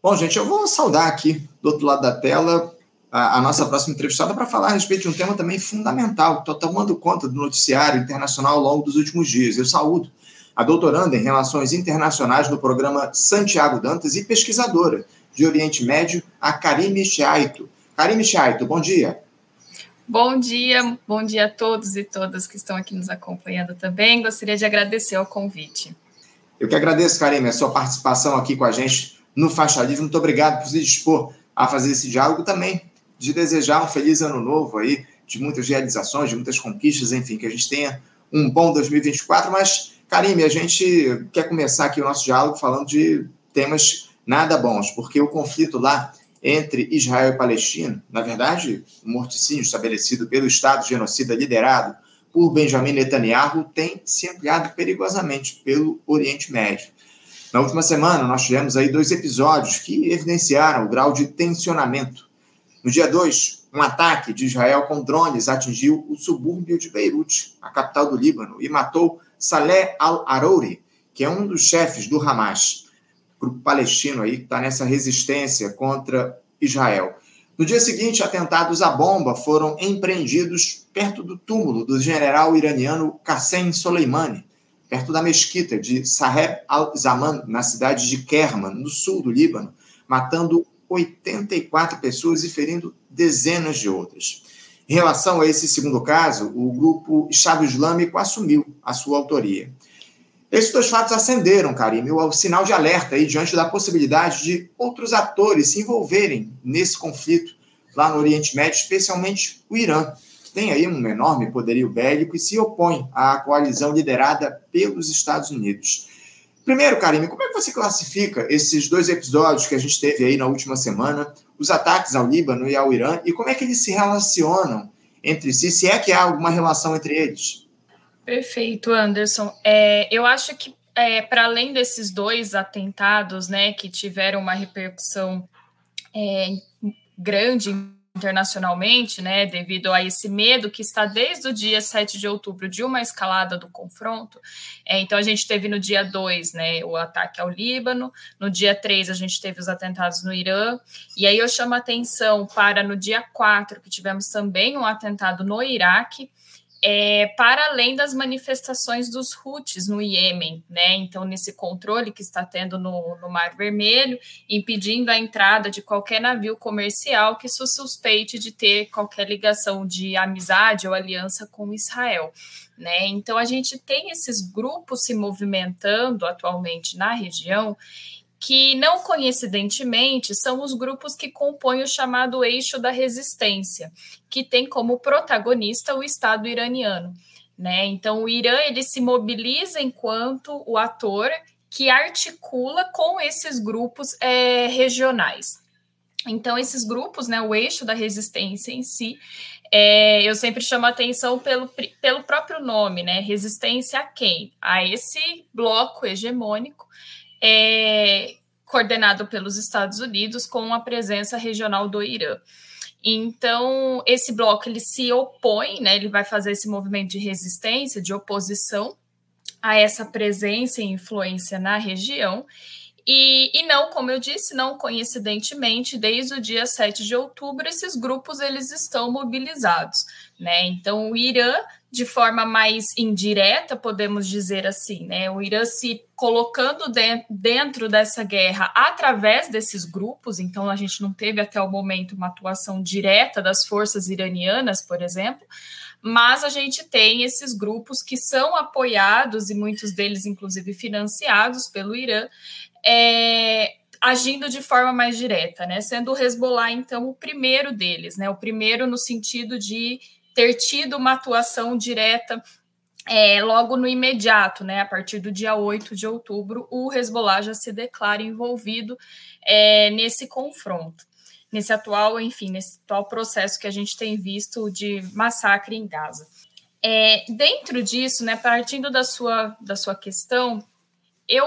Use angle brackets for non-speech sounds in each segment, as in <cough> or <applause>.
Bom, gente, eu vou saudar aqui do outro lado da tela a, a nossa próxima entrevistada para falar a respeito de um tema também fundamental, que está tomando conta do noticiário internacional ao longo dos últimos dias. Eu saúdo a doutoranda em Relações Internacionais no programa Santiago Dantas e pesquisadora de Oriente Médio, a Karime Chaito. Karime Chaito, bom dia. Bom dia, bom dia a todos e todas que estão aqui nos acompanhando também. Gostaria de agradecer o convite. Eu que agradeço, Karime, a sua participação aqui com a gente no Faixa Livre. Muito obrigado por se dispor a fazer esse diálogo também, de desejar um feliz ano novo aí, de muitas realizações, de muitas conquistas, enfim, que a gente tenha um bom 2024. Mas, Karime, a gente quer começar aqui o nosso diálogo falando de temas nada bons, porque o conflito lá entre Israel e Palestina, na verdade, o morticínio estabelecido pelo Estado genocida liderado por Benjamin Netanyahu tem se ampliado perigosamente pelo Oriente Médio. Na última semana, nós tivemos aí dois episódios que evidenciaram o grau de tensionamento. No dia 2, um ataque de Israel com drones atingiu o subúrbio de Beirute, a capital do Líbano, e matou Saleh al-Arouri, que é um dos chefes do Hamas grupo palestino aí que está nessa resistência contra Israel. No dia seguinte, atentados à bomba foram empreendidos perto do túmulo do general iraniano Qassem Soleimani, perto da mesquita de Saheb al-Zaman, na cidade de Kerman, no sul do Líbano, matando 84 pessoas e ferindo dezenas de outras. Em relação a esse segundo caso, o grupo Estado Islâmico assumiu a sua autoria. Esses dois fatos acenderam, Karim, o sinal de alerta aí diante da possibilidade de outros atores se envolverem nesse conflito lá no Oriente Médio, especialmente o Irã, tem aí um enorme poderio bélico e se opõe à coalizão liderada pelos Estados Unidos. Primeiro, Karim, como é que você classifica esses dois episódios que a gente teve aí na última semana, os ataques ao Líbano e ao Irã, e como é que eles se relacionam entre si, se é que há alguma relação entre eles? Perfeito, Anderson. É, eu acho que, é, para além desses dois atentados, né, que tiveram uma repercussão é, grande internacionalmente, né, devido a esse medo que está desde o dia 7 de outubro de uma escalada do confronto. É, então, a gente teve no dia 2 né, o ataque ao Líbano, no dia 3 a gente teve os atentados no Irã, e aí eu chamo a atenção para no dia 4, que tivemos também um atentado no Iraque, é, para além das manifestações dos Houthis no Iêmen, né? Então, nesse controle que está tendo no, no, Mar Vermelho, impedindo a entrada de qualquer navio comercial que se suspeite de ter qualquer ligação de amizade ou aliança com Israel. Né? Então, a gente tem esses grupos se movimentando atualmente na região que não coincidentemente são os grupos que compõem o chamado eixo da resistência, que tem como protagonista o Estado iraniano. Né? Então, o Irã ele se mobiliza enquanto o ator que articula com esses grupos é, regionais. Então, esses grupos, né, o eixo da resistência em si, é, eu sempre chamo a atenção pelo, pelo próprio nome, né? Resistência a quem? A esse bloco hegemônico é coordenado pelos Estados Unidos com a presença regional do Irã. Então, esse bloco ele se opõe, né, ele vai fazer esse movimento de resistência, de oposição a essa presença e influência na região. E, e não, como eu disse, não coincidentemente, desde o dia 7 de outubro, esses grupos eles estão mobilizados. Né? Então, o Irã de forma mais indireta, podemos dizer assim, né? O Irã se colocando de, dentro dessa guerra através desses grupos, então a gente não teve até o momento uma atuação direta das forças iranianas, por exemplo, mas a gente tem esses grupos que são apoiados e muitos deles, inclusive, financiados pelo Irã. É, agindo de forma mais direta, né? Sendo o Hezbollah, então, o primeiro deles, né? O primeiro no sentido de ter tido uma atuação direta é, logo no imediato, né, a partir do dia 8 de outubro, o Hezbollah já se declara envolvido é, nesse confronto, nesse atual, enfim, nesse atual processo que a gente tem visto de massacre em Gaza. É, dentro disso, né, partindo da sua, da sua questão, eu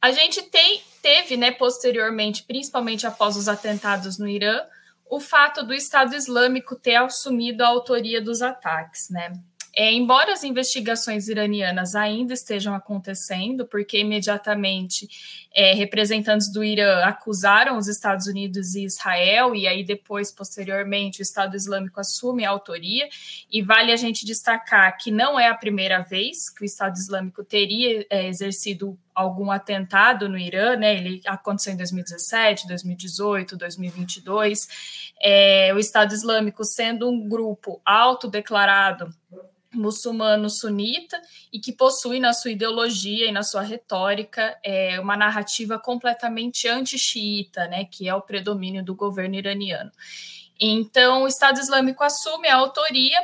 a gente tem, teve, né, posteriormente, principalmente após os atentados no Irã, o fato do Estado Islâmico ter assumido a autoria dos ataques, né? É, embora as investigações iranianas ainda estejam acontecendo, porque imediatamente é, representantes do Irã acusaram os Estados Unidos e Israel, e aí depois, posteriormente, o Estado Islâmico assume a autoria. E vale a gente destacar que não é a primeira vez que o Estado Islâmico teria é, exercido algum atentado no Irã, né? Ele aconteceu em 2017, 2018, 2022. É, o Estado Islâmico sendo um grupo autodeclarado muçulmano sunita e que possui na sua ideologia e na sua retórica é, uma narrativa completamente anti-xiita, né, que é o predomínio do governo iraniano. Então, o Estado Islâmico assume a autoria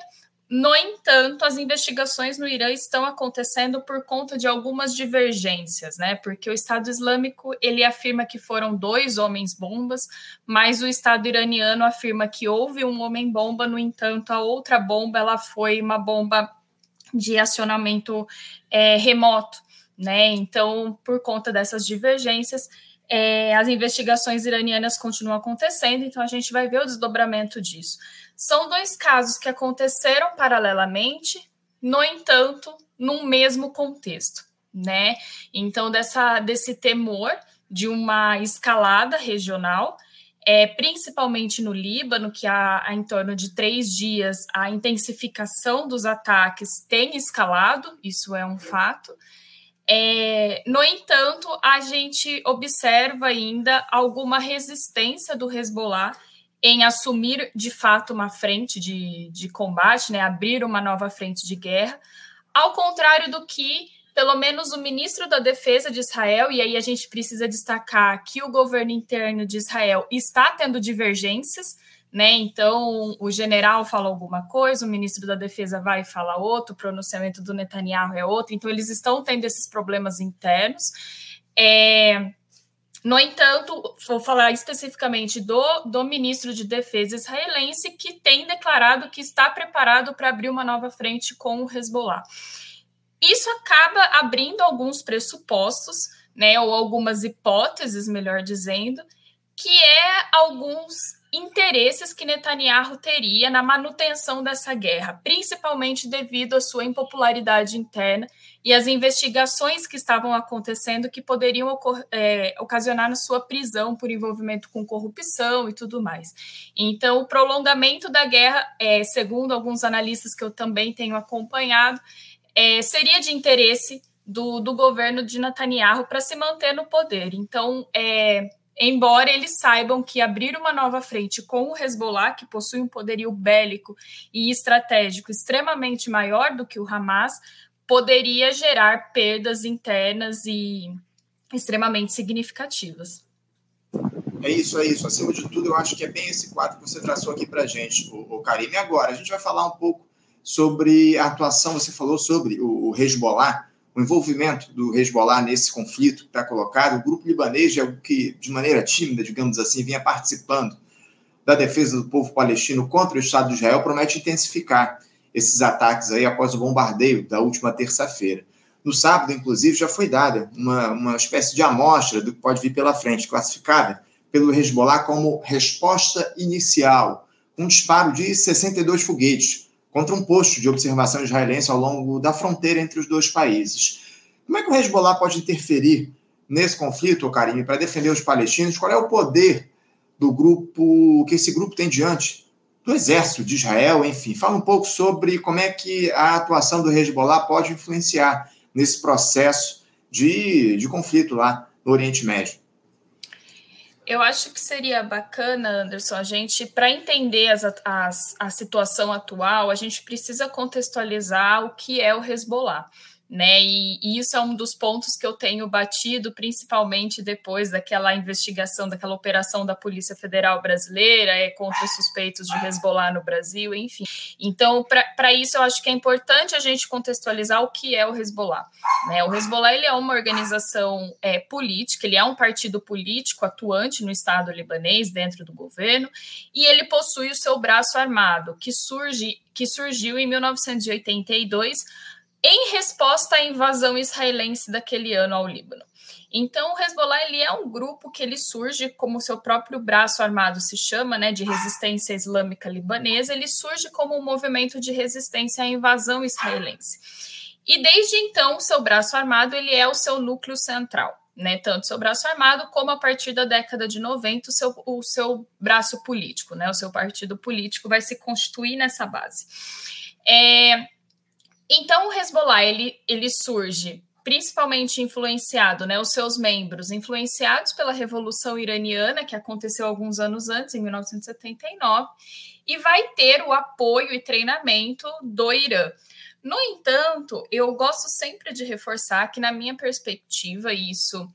no entanto, as investigações no Irã estão acontecendo por conta de algumas divergências, né? Porque o Estado Islâmico ele afirma que foram dois homens bombas, mas o Estado iraniano afirma que houve um homem bomba. No entanto, a outra bomba ela foi uma bomba de acionamento é, remoto, né? Então, por conta dessas divergências, é, as investigações iranianas continuam acontecendo. Então, a gente vai ver o desdobramento disso. São dois casos que aconteceram paralelamente, no entanto, num mesmo contexto, né? Então, dessa, desse temor de uma escalada regional, é, principalmente no Líbano, que há, há, em torno de três dias a intensificação dos ataques tem escalado, isso é um fato. É, no entanto, a gente observa ainda alguma resistência do Hezbollah em assumir de fato uma frente de, de combate, né, abrir uma nova frente de guerra, ao contrário do que, pelo menos, o ministro da Defesa de Israel, e aí a gente precisa destacar que o governo interno de Israel está tendo divergências, né? Então, o general fala alguma coisa, o ministro da Defesa vai e fala outro, o pronunciamento do Netanyahu é outro, então eles estão tendo esses problemas internos. É, no entanto, vou falar especificamente do, do ministro de Defesa israelense, que tem declarado que está preparado para abrir uma nova frente com o Hezbollah. Isso acaba abrindo alguns pressupostos, né, ou algumas hipóteses, melhor dizendo, que é alguns interesses que Netanyahu teria na manutenção dessa guerra, principalmente devido à sua impopularidade interna e às investigações que estavam acontecendo que poderiam é, ocasionar na sua prisão por envolvimento com corrupção e tudo mais. Então, o prolongamento da guerra, é, segundo alguns analistas que eu também tenho acompanhado, é, seria de interesse do, do governo de Netanyahu para se manter no poder. Então, é, embora eles saibam que abrir uma nova frente com o Hezbollah, que possui um poderio bélico e estratégico extremamente maior do que o Hamas, poderia gerar perdas internas e extremamente significativas. É isso, é isso. Acima de tudo, eu acho que é bem esse quadro que você traçou aqui para a gente, o, o Karim. E agora, a gente vai falar um pouco sobre a atuação, você falou sobre o, o Hezbollah, o envolvimento do Hezbollah nesse conflito que está colocado, o grupo libanês, é o que, de maneira tímida, digamos assim, vinha participando da defesa do povo palestino contra o Estado de Israel, promete intensificar esses ataques aí após o bombardeio da última terça-feira. No sábado, inclusive, já foi dada uma, uma espécie de amostra do que pode vir pela frente, classificada pelo Hezbollah como resposta inicial, um disparo de 62 foguetes, contra um posto de observação israelense ao longo da fronteira entre os dois países. Como é que o Hezbollah pode interferir nesse conflito, Karim, para defender os palestinos? Qual é o poder do grupo que esse grupo tem diante do exército de Israel? Enfim, fala um pouco sobre como é que a atuação do Hezbollah pode influenciar nesse processo de, de conflito lá no Oriente Médio. Eu acho que seria bacana, Anderson, a gente, para entender as, as, a situação atual, a gente precisa contextualizar o que é o Hezbollah né? E, e, isso é um dos pontos que eu tenho batido, principalmente depois daquela investigação, daquela operação da Polícia Federal Brasileira é, contra os suspeitos de Hezbollah no Brasil, enfim. Então, para isso, eu acho que é importante a gente contextualizar o que é o Hezbollah. Né? O Hezbollah ele é uma organização é, política, ele é um partido político atuante no Estado libanês, dentro do governo, e ele possui o seu braço armado, que surge que surgiu em 1982 em resposta à invasão israelense daquele ano ao Líbano. Então, o Hezbollah ele é um grupo que ele surge como seu próprio braço armado se chama, né, de resistência islâmica libanesa. Ele surge como um movimento de resistência à invasão israelense. E desde então, seu braço armado ele é o seu núcleo central, né, tanto seu braço armado como a partir da década de 90 o seu, o seu braço político, né, o seu partido político vai se constituir nessa base. É, então, o Hezbollah ele, ele surge principalmente influenciado, né, os seus membros, influenciados pela Revolução Iraniana, que aconteceu alguns anos antes, em 1979, e vai ter o apoio e treinamento do Irã. No entanto, eu gosto sempre de reforçar que, na minha perspectiva, isso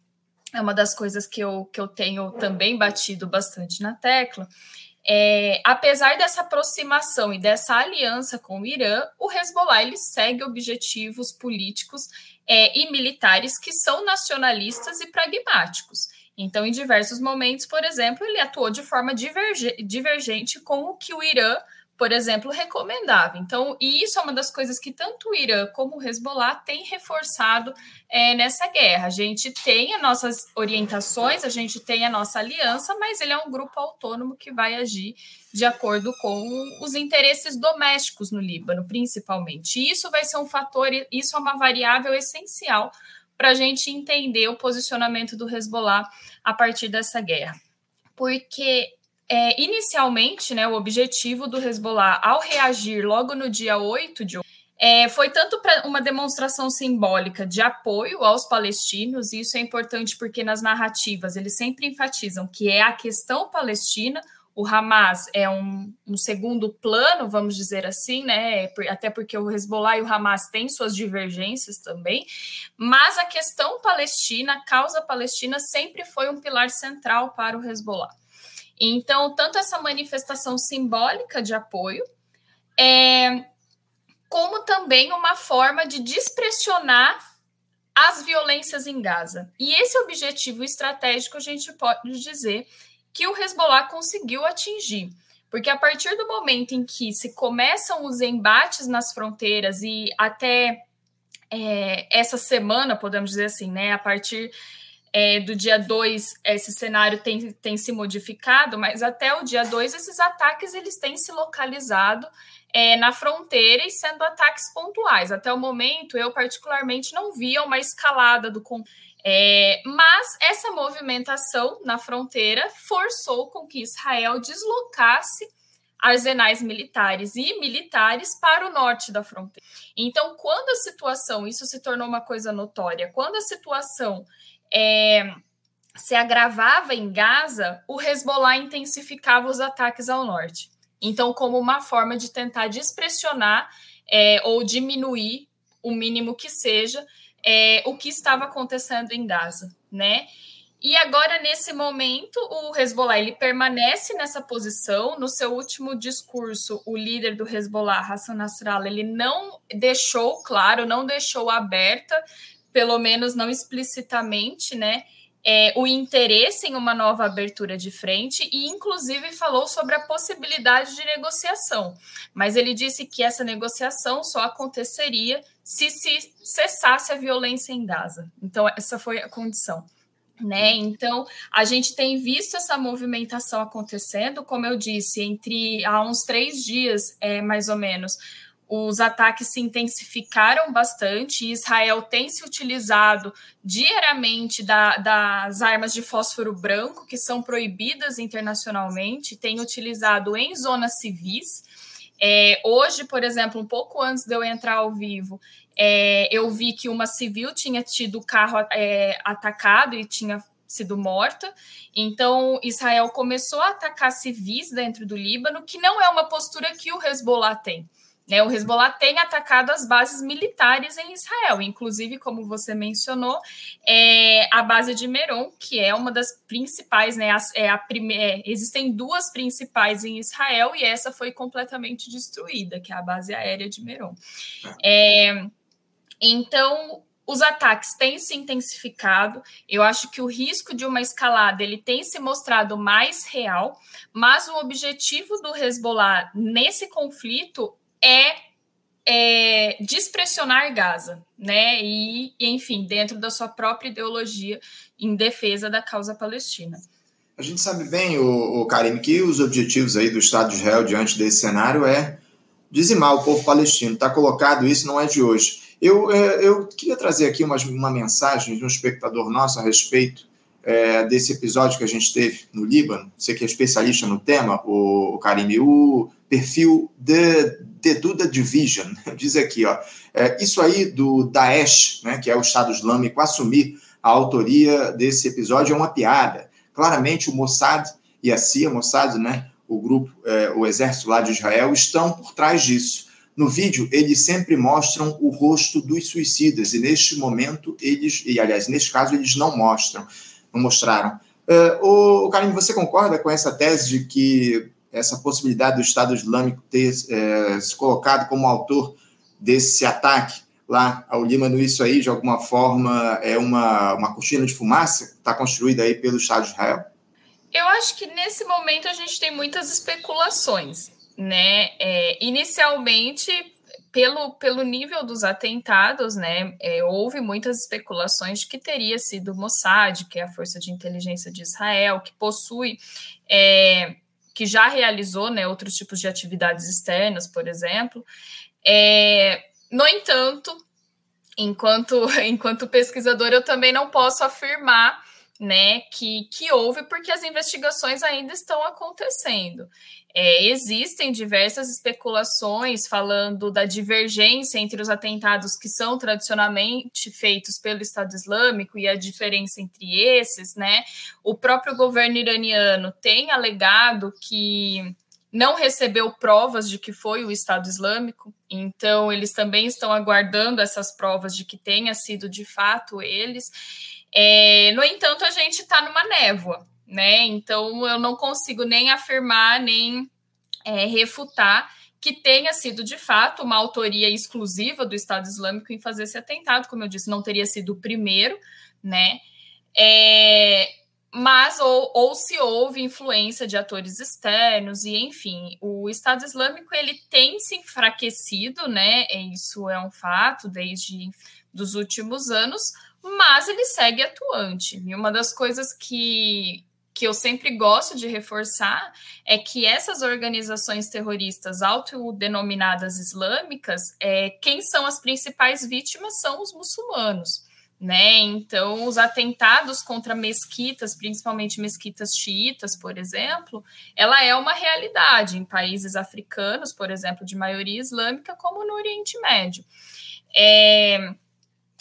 é uma das coisas que eu, que eu tenho também batido bastante na tecla, é, apesar dessa aproximação e dessa aliança com o Irã, o Hezbollah ele segue objetivos políticos é, e militares que são nacionalistas e pragmáticos. Então, em diversos momentos, por exemplo, ele atuou de forma divergente com o que o Irã por exemplo, recomendava. Então, e isso é uma das coisas que tanto o Irã como o Hezbollah têm reforçado é, nessa guerra. A gente tem as nossas orientações, a gente tem a nossa aliança, mas ele é um grupo autônomo que vai agir de acordo com os interesses domésticos no Líbano, principalmente. E isso vai ser um fator, isso é uma variável essencial para a gente entender o posicionamento do Hezbollah a partir dessa guerra. Porque é, inicialmente, né, o objetivo do Hezbollah, ao reagir logo no dia 8 de é, foi tanto para uma demonstração simbólica de apoio aos palestinos, e isso é importante porque nas narrativas eles sempre enfatizam que é a questão palestina, o Hamas é um, um segundo plano, vamos dizer assim, né? Até porque o Hezbollah e o Hamas têm suas divergências também, mas a questão palestina, a causa palestina, sempre foi um pilar central para o Hezbollah. Então, tanto essa manifestação simbólica de apoio, é, como também uma forma de despressionar as violências em Gaza. E esse objetivo estratégico a gente pode dizer que o Hezbollah conseguiu atingir. Porque a partir do momento em que se começam os embates nas fronteiras e até é, essa semana, podemos dizer assim, né, a partir é, do dia 2 esse cenário tem, tem se modificado, mas até o dia 2 esses ataques eles têm se localizado é, na fronteira e sendo ataques pontuais. Até o momento, eu particularmente não via uma escalada do é, mas essa movimentação na fronteira forçou com que Israel deslocasse arsenais militares e militares para o norte da fronteira. Então, quando a situação, isso se tornou uma coisa notória, quando a situação é, se agravava em Gaza, o Hezbollah intensificava os ataques ao norte. Então, como uma forma de tentar despressionar é, ou diminuir o mínimo que seja é, o que estava acontecendo em Gaza, né? E agora, nesse momento, o Hezbollah ele permanece nessa posição. No seu último discurso, o líder do Hezbollah, Hassan Nasrallah, ele não deixou claro, não deixou aberta pelo menos não explicitamente, né, é, o interesse em uma nova abertura de frente e, inclusive, falou sobre a possibilidade de negociação. Mas ele disse que essa negociação só aconteceria se se cessasse a violência em Gaza. Então, essa foi a condição. Né? Então, a gente tem visto essa movimentação acontecendo, como eu disse, entre há uns três dias, é, mais ou menos, os ataques se intensificaram bastante e Israel tem se utilizado diariamente da, das armas de fósforo branco, que são proibidas internacionalmente, tem utilizado em zonas civis. É, hoje, por exemplo, um pouco antes de eu entrar ao vivo, é, eu vi que uma civil tinha tido o carro é, atacado e tinha sido morta. Então, Israel começou a atacar civis dentro do Líbano, que não é uma postura que o Hezbollah tem. Né, o Hezbollah tem atacado as bases militares em Israel, inclusive, como você mencionou, é, a base de Meron, que é uma das principais, né, é a é, existem duas principais em Israel e essa foi completamente destruída, que é a base aérea de Meron. É, então, os ataques têm se intensificado. Eu acho que o risco de uma escalada ele tem se mostrado mais real, mas o objetivo do Hezbollah nesse conflito é é, despressionar Gaza, né? E, enfim, dentro da sua própria ideologia em defesa da causa palestina. A gente sabe bem, o, o Karim, que os objetivos aí do Estado de Israel diante desse cenário é dizimar o povo palestino. Está colocado isso, não é de hoje. Eu, é, eu queria trazer aqui uma, uma mensagem de um espectador nosso a respeito é, desse episódio que a gente teve no Líbano. Você que é especialista no tema, o, o Karim, o perfil The, The Duda Division <laughs> diz aqui, ó, é, isso aí do Daesh, né, que é o Estado Islâmico, assumir a autoria desse episódio é uma piada. Claramente o Mossad e a CIA, Mossad, né, o grupo, é, o exército lá de Israel, estão por trás disso. No vídeo, eles sempre mostram o rosto dos suicidas, e neste momento, eles, e aliás, neste caso, eles não mostram, não mostraram. Uh, o Karim, você concorda com essa tese de que essa possibilidade do Estado Islâmico ter é, se colocado como autor desse ataque lá ao Líbano, isso aí, de alguma forma, é uma, uma cortina de fumaça que está construída aí pelo Estado de Israel? Eu acho que nesse momento a gente tem muitas especulações, né? É, inicialmente, pelo, pelo nível dos atentados, né, é, houve muitas especulações de que teria sido o Mossad, que é a força de inteligência de Israel, que possui, é, que já realizou, né, outros tipos de atividades externas, por exemplo. É, no entanto, enquanto, <laughs> enquanto pesquisador, eu também não posso afirmar né, que, que houve, porque as investigações ainda estão acontecendo. É, existem diversas especulações falando da divergência entre os atentados que são tradicionalmente feitos pelo Estado Islâmico e a diferença entre esses, né? O próprio governo iraniano tem alegado que não recebeu provas de que foi o Estado Islâmico, então eles também estão aguardando essas provas de que tenha sido de fato eles. É, no entanto, a gente está numa névoa, né? Então eu não consigo nem afirmar nem é, refutar que tenha sido de fato uma autoria exclusiva do Estado Islâmico em fazer esse atentado, como eu disse, não teria sido o primeiro, né? É, mas ou, ou se houve influência de atores externos e enfim o Estado Islâmico ele tem se enfraquecido né isso é um fato desde dos últimos anos mas ele segue atuante e uma das coisas que que eu sempre gosto de reforçar é que essas organizações terroristas autodenominadas islâmicas, é, quem são as principais vítimas são os muçulmanos né? Então, os atentados contra mesquitas, principalmente mesquitas xiitas, por exemplo, ela é uma realidade em países africanos, por exemplo, de maioria islâmica, como no Oriente Médio. É...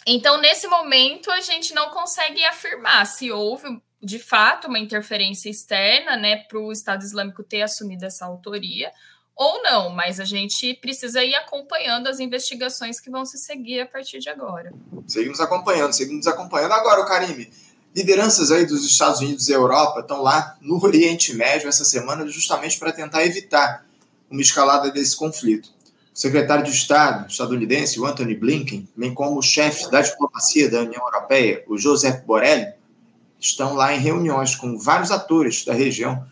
Então, nesse momento, a gente não consegue afirmar se houve de fato uma interferência externa, né, para o Estado Islâmico ter assumido essa autoria, ou não, mas a gente precisa ir acompanhando as investigações que vão se seguir a partir de agora. Seguimos acompanhando, seguimos acompanhando. Agora, o Karime, lideranças aí dos Estados Unidos e Europa estão lá no Oriente Médio essa semana justamente para tentar evitar uma escalada desse conflito. O secretário de Estado estadunidense, o Anthony Blinken, bem como o chefe da diplomacia da União Europeia, o Josep Borrell, estão lá em reuniões com vários atores da região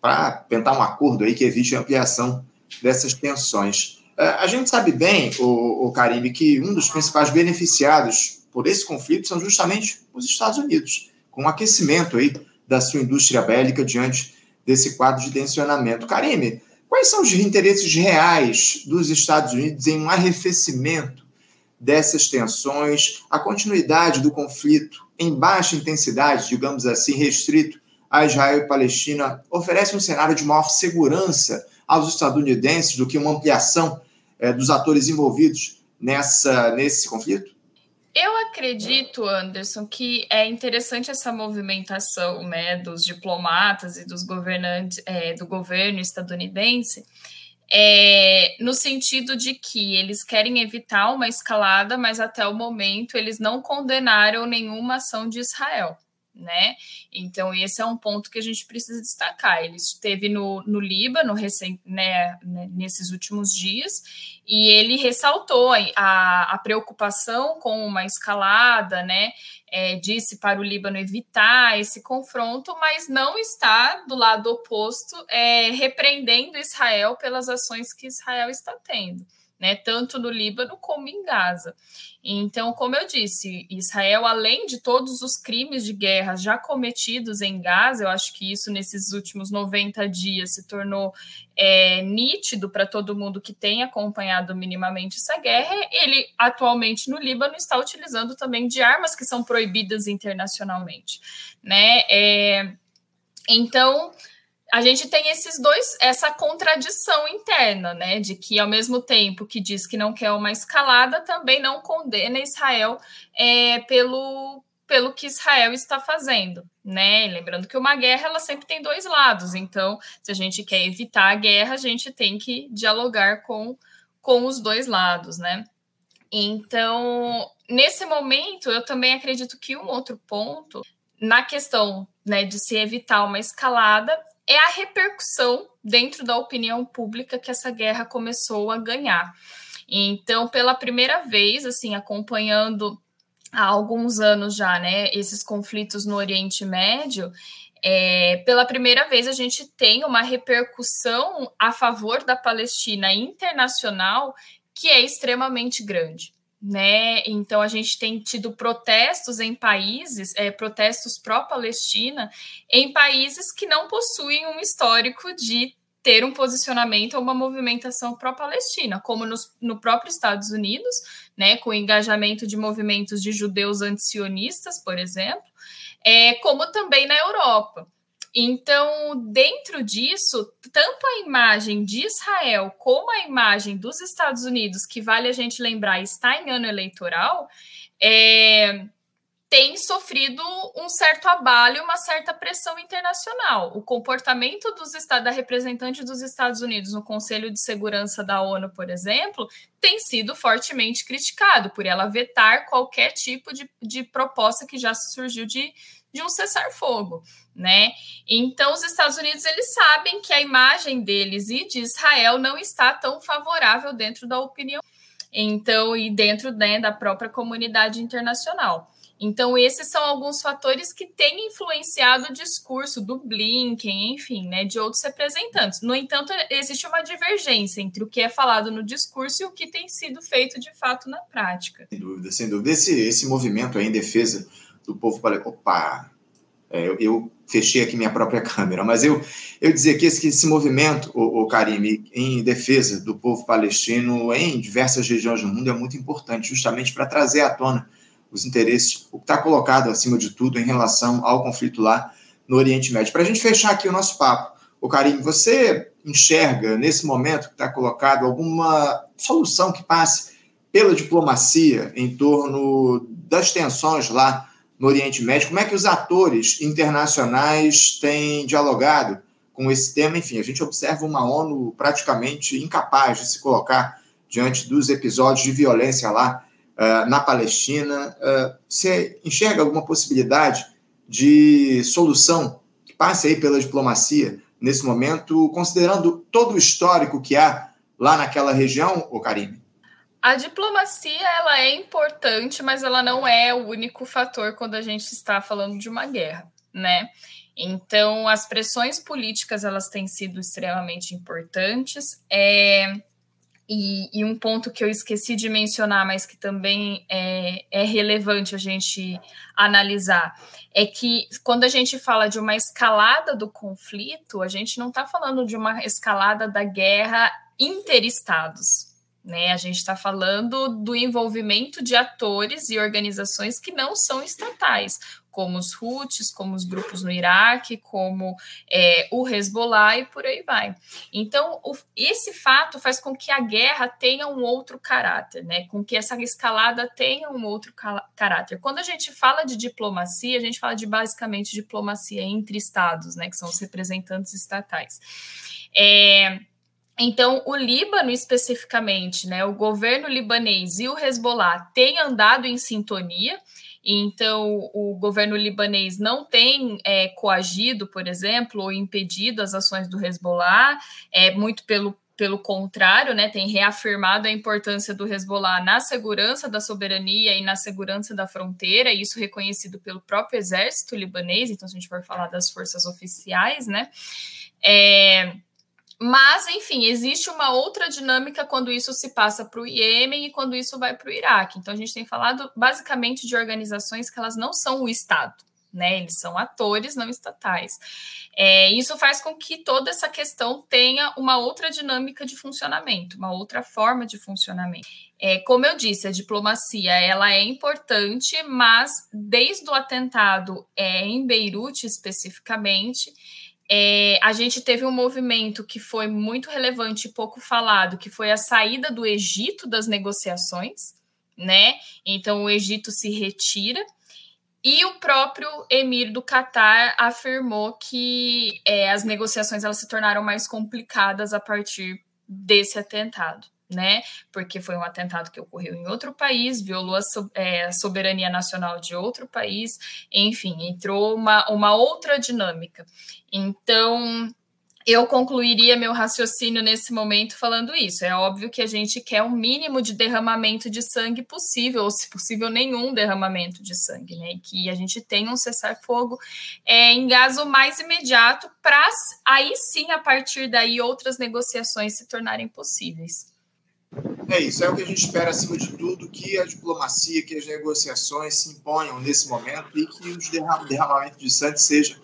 para tentar um acordo aí que evite a ampliação dessas tensões. É, a gente sabe bem, o, o que um dos principais beneficiados por esse conflito são justamente os Estados Unidos, com o aquecimento aí da sua indústria bélica diante desse quadro de tensionamento. Karime, quais são os interesses reais dos Estados Unidos em um arrefecimento dessas tensões, a continuidade do conflito em baixa intensidade, digamos assim, restrito a Israel e Palestina oferece um cenário de maior segurança aos estadunidenses do que uma ampliação é, dos atores envolvidos nessa, nesse conflito? Eu acredito, Anderson, que é interessante essa movimentação né, dos diplomatas e dos governantes é, do governo estadunidense, é, no sentido de que eles querem evitar uma escalada, mas até o momento eles não condenaram nenhuma ação de Israel né? Então, esse é um ponto que a gente precisa destacar. Ele esteve no, no Líbano recém, né, né nesses últimos dias e ele ressaltou a, a preocupação com uma escalada, né? É, disse para o Líbano evitar esse confronto, mas não está do lado oposto, é, repreendendo Israel pelas ações que Israel está tendo. Né, tanto no Líbano como em Gaza. Então, como eu disse, Israel, além de todos os crimes de guerra já cometidos em Gaza, eu acho que isso nesses últimos 90 dias se tornou é, nítido para todo mundo que tem acompanhado minimamente essa guerra. Ele atualmente no Líbano está utilizando também de armas que são proibidas internacionalmente, né? É, então a gente tem esses dois, essa contradição interna, né? De que ao mesmo tempo que diz que não quer uma escalada, também não condena Israel é, pelo, pelo que Israel está fazendo, né? Lembrando que uma guerra ela sempre tem dois lados, então se a gente quer evitar a guerra, a gente tem que dialogar com, com os dois lados, né? Então, nesse momento, eu também acredito que um outro ponto na questão né, de se evitar uma escalada é a repercussão dentro da opinião pública que essa guerra começou a ganhar. Então, pela primeira vez, assim, acompanhando há alguns anos já, né, esses conflitos no Oriente Médio, é, pela primeira vez a gente tem uma repercussão a favor da Palestina internacional que é extremamente grande né? Então a gente tem tido protestos em países, é, protestos pró-Palestina, em países que não possuem um histórico de ter um posicionamento ou uma movimentação pró-Palestina, como nos, no próprio Estados Unidos, né, com o engajamento de movimentos de judeus antisionistas, por exemplo, é, como também na Europa. Então, dentro disso, tanto a imagem de Israel como a imagem dos Estados Unidos, que vale a gente lembrar, está em ano eleitoral, é, tem sofrido um certo abalo e uma certa pressão internacional. O comportamento dos da representante dos Estados Unidos no Conselho de Segurança da ONU, por exemplo, tem sido fortemente criticado por ela vetar qualquer tipo de, de proposta que já surgiu de, de um cessar-fogo, né? Então os Estados Unidos eles sabem que a imagem deles e de Israel não está tão favorável dentro da opinião, então e dentro né, da própria comunidade internacional. Então, esses são alguns fatores que têm influenciado o discurso do Blinken, enfim, né, de outros representantes. No entanto, existe uma divergência entre o que é falado no discurso e o que tem sido feito de fato na prática. Sem dúvida, sem dúvida. Esse, esse movimento em defesa do povo palestino. Opa! É, eu, eu, fechei aqui minha própria <laughs> câmera, mas eu, eu dizer que esse, esse movimento, o, o Karim, em defesa do povo palestino em diversas regiões do mundo é muito importante, justamente para trazer à tona os interesses, o que está colocado acima de tudo em relação ao conflito lá no Oriente Médio. Para a gente fechar aqui o nosso papo, o Karim, você enxerga nesse momento que está colocado alguma solução que passe pela diplomacia em torno das tensões lá no Oriente Médio, como é que os atores internacionais têm dialogado com esse tema? Enfim, a gente observa uma ONU praticamente incapaz de se colocar diante dos episódios de violência lá uh, na Palestina. Uh, você enxerga alguma possibilidade de solução que passe aí pela diplomacia nesse momento, considerando todo o histórico que há lá naquela região, o Karine? A diplomacia ela é importante, mas ela não é o único fator quando a gente está falando de uma guerra, né? Então, as pressões políticas elas têm sido extremamente importantes. É, e, e, um ponto que eu esqueci de mencionar, mas que também é, é relevante a gente analisar, é que quando a gente fala de uma escalada do conflito, a gente não está falando de uma escalada da guerra interestados, né? A gente está falando do envolvimento de atores e organizações que não são estatais, como os Houthis, como os grupos no Iraque, como é, o Hezbollah e por aí vai. Então, o, esse fato faz com que a guerra tenha um outro caráter, né? com que essa escalada tenha um outro caráter. Quando a gente fala de diplomacia, a gente fala de basicamente diplomacia entre estados, né? que são os representantes estatais. É, então, o Líbano especificamente, né, o governo libanês e o Hezbollah têm andado em sintonia. Então, o governo libanês não tem é, coagido, por exemplo, ou impedido as ações do Hezbollah, é muito pelo pelo contrário, né, tem reafirmado a importância do Hezbollah na segurança da soberania e na segurança da fronteira, isso reconhecido pelo próprio exército libanês, então se a gente for falar das forças oficiais, né, é, Mas, enfim, existe uma outra dinâmica quando isso se passa para o Iêmen e quando isso vai para o Iraque. Então, a gente tem falado basicamente de organizações que elas não são o Estado, né? Eles são atores não estatais. É, isso faz com que toda essa questão tenha uma outra dinâmica de funcionamento, uma outra forma de funcionamento. É, como eu disse, a diplomacia ela é importante, mas desde o atentado é, em Beirute especificamente, é, a gente teve um movimento que foi muito relevante e pouco falado, que foi a saída do Egito das negociações, né? Então o Egito se retira e o próprio emir do Catar afirmou que é, as negociações elas se tornaram mais complicadas a partir desse atentado, né? Porque foi um atentado que ocorreu em outro país, violou a, so, é, a soberania nacional de outro país, enfim, entrou uma, uma outra dinâmica. Então, eu concluiria meu raciocínio nesse momento falando isso. É óbvio que a gente quer o um mínimo de derramamento de sangue possível, ou se possível, nenhum derramamento de sangue, né? E que a gente tenha um cessar-fogo é, em o mais imediato, para aí sim, a partir daí, outras negociações se tornarem possíveis. É isso, é o que a gente espera, acima de tudo, que a diplomacia, que as negociações se imponham nesse momento e que o derramamento de sangue seja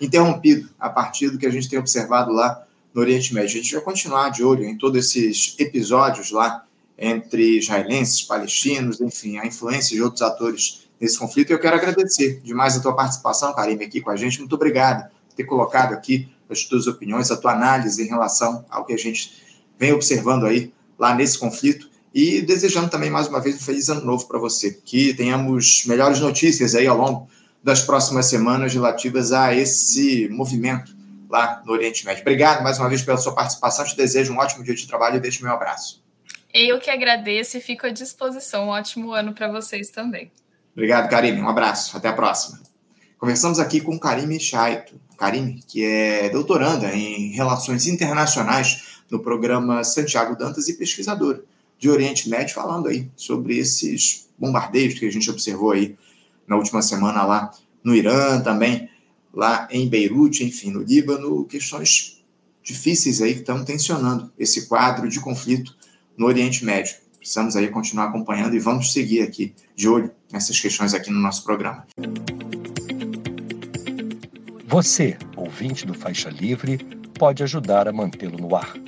interrompido a partir do que a gente tem observado lá no Oriente Médio. A gente vai continuar de olho em todos esses episódios lá entre israelenses, palestinos, enfim, a influência de outros atores nesse conflito. Eu quero agradecer demais a tua participação, Karim, aqui com a gente. Muito obrigado por ter colocado aqui as tuas opiniões, a tua análise em relação ao que a gente vem observando aí lá nesse conflito. E desejando também mais uma vez um feliz ano novo para você. Que tenhamos melhores notícias aí ao longo das próximas semanas relativas a esse movimento lá no Oriente Médio. Obrigado mais uma vez pela sua participação. Te desejo um ótimo dia de trabalho e deixo meu abraço. Eu que agradeço e fico à disposição. Um ótimo ano para vocês também. Obrigado, Karine. Um abraço. Até a próxima. Conversamos aqui com Karime Chaito. Karime, que é doutoranda em Relações Internacionais no programa Santiago Dantas e pesquisadora de Oriente Médio, falando aí sobre esses bombardeios que a gente observou aí na última semana lá no Irã, também lá em Beirute, enfim, no Líbano, questões difíceis aí que estão tensionando esse quadro de conflito no Oriente Médio. Precisamos aí continuar acompanhando e vamos seguir aqui de olho nessas questões aqui no nosso programa. Você, ouvinte do Faixa Livre, pode ajudar a mantê-lo no ar.